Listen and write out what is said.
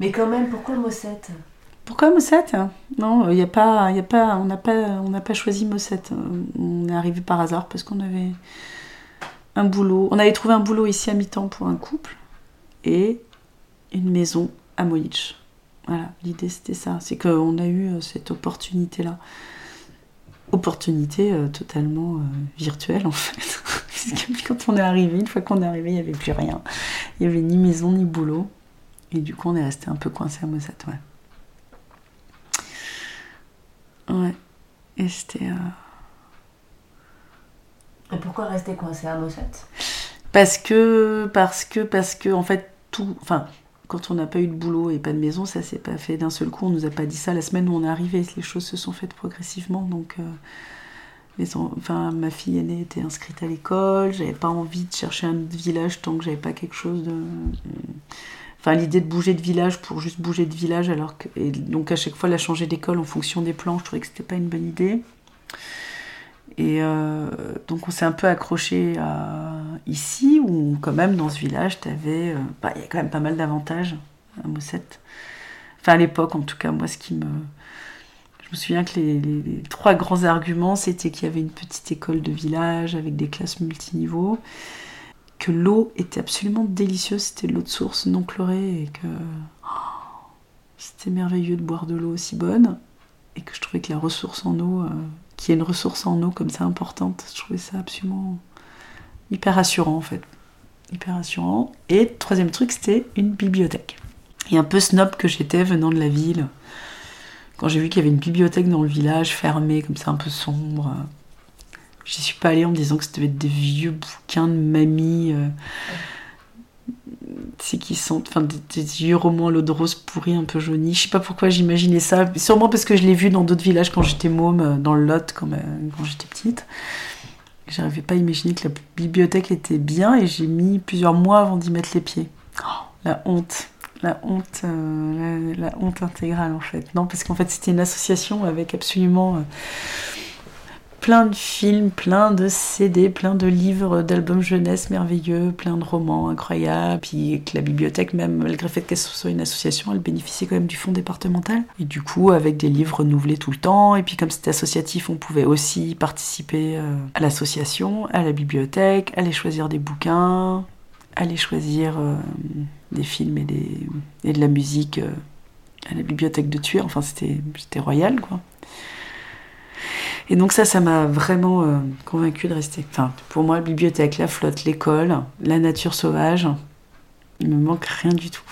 Mais quand même, pourquoi Mossette Pourquoi Mossette Non, il a pas, y a pas, on n'a pas, on n'a pas choisi Mossette. On est arrivé par hasard parce qu'on avait un boulot. On avait trouvé un boulot ici à mi-temps pour un couple et une maison à Moïch. Voilà, l'idée c'était ça. C'est qu'on a eu euh, cette opportunité-là. Opportunité euh, totalement euh, virtuelle en fait. Puisque quand on est arrivé, une fois qu'on est arrivé, il n'y avait plus rien. Il n'y avait ni maison ni boulot. Et du coup, on est resté un peu coincé à Mossette, ouais. Ouais. Et c'était. Et pourquoi rester coincé à Mossette Parce que, parce que, parce que, en fait, tout. Enfin, quand on n'a pas eu de boulot et pas de maison, ça s'est pas fait d'un seul coup. On nous a pas dit ça la semaine où on est arrivé. Les choses se sont faites progressivement. Donc, euh, les enfin, ma fille aînée était inscrite à l'école. J'avais pas envie de chercher un village tant que j'avais pas quelque chose de. Enfin, l'idée de bouger de village pour juste bouger de village, alors que. Et donc, à chaque fois, la changer d'école en fonction des plans, je trouvais que c'était pas une bonne idée. Et euh, donc on s'est un peu accroché à ici, où quand même dans ce village, t'avais, euh, bah, il y a quand même pas mal d'avantages à Mossette. Enfin à l'époque en tout cas, moi ce qui me... Je me souviens que les, les trois grands arguments, c'était qu'il y avait une petite école de village avec des classes multiniveaux, que l'eau était absolument délicieuse, c'était de l'eau de source non chlorée, et que oh, c'était merveilleux de boire de l'eau aussi bonne, et que je trouvais que la ressource en eau... Euh, qu'il y ait une ressource en eau comme ça importante. Je trouvais ça absolument hyper rassurant en fait. Hyper rassurant. Et troisième truc, c'était une bibliothèque. Et un peu snob que j'étais venant de la ville, quand j'ai vu qu'il y avait une bibliothèque dans le village, fermée, comme ça, un peu sombre, j'y suis pas allée en me disant que c'était des vieux bouquins de mamie. Euh, c'est qui sont enfin des, vieux romans à l'eau de rose pourris un peu jaunis. Je sais pas pourquoi j'imaginais ça. Sûrement parce que je l'ai vu dans d'autres villages quand j'étais môme euh, dans le Lot quand, quand j'étais petite. J'arrivais pas à imaginer que la bibliothèque était bien et j'ai mis plusieurs mois avant d'y mettre les pieds. Oh, la honte. La honte euh, la, honte intégrale en fait. Non parce qu'en fait c'était une association avec absolument euh, plein de films, plein de CD, plein de livres, d'albums jeunesse merveilleux, plein de romans incroyables. Puis que la bibliothèque, même malgré le fait qu'elle soit une association, elle bénéficiait quand même du fonds départemental. Et du coup, avec des livres renouvelés tout le temps. Et puis comme c'était associatif, on pouvait aussi participer euh, à l'association, à la bibliothèque, aller choisir des bouquins, aller choisir euh, des films et, des, et de la musique euh, à la bibliothèque de Tuer. Enfin, c'était royal, quoi. Et donc ça, ça m'a vraiment euh, convaincu de rester. Pour moi, la bibliothèque, la flotte, l'école, la nature sauvage, il me manque rien du tout.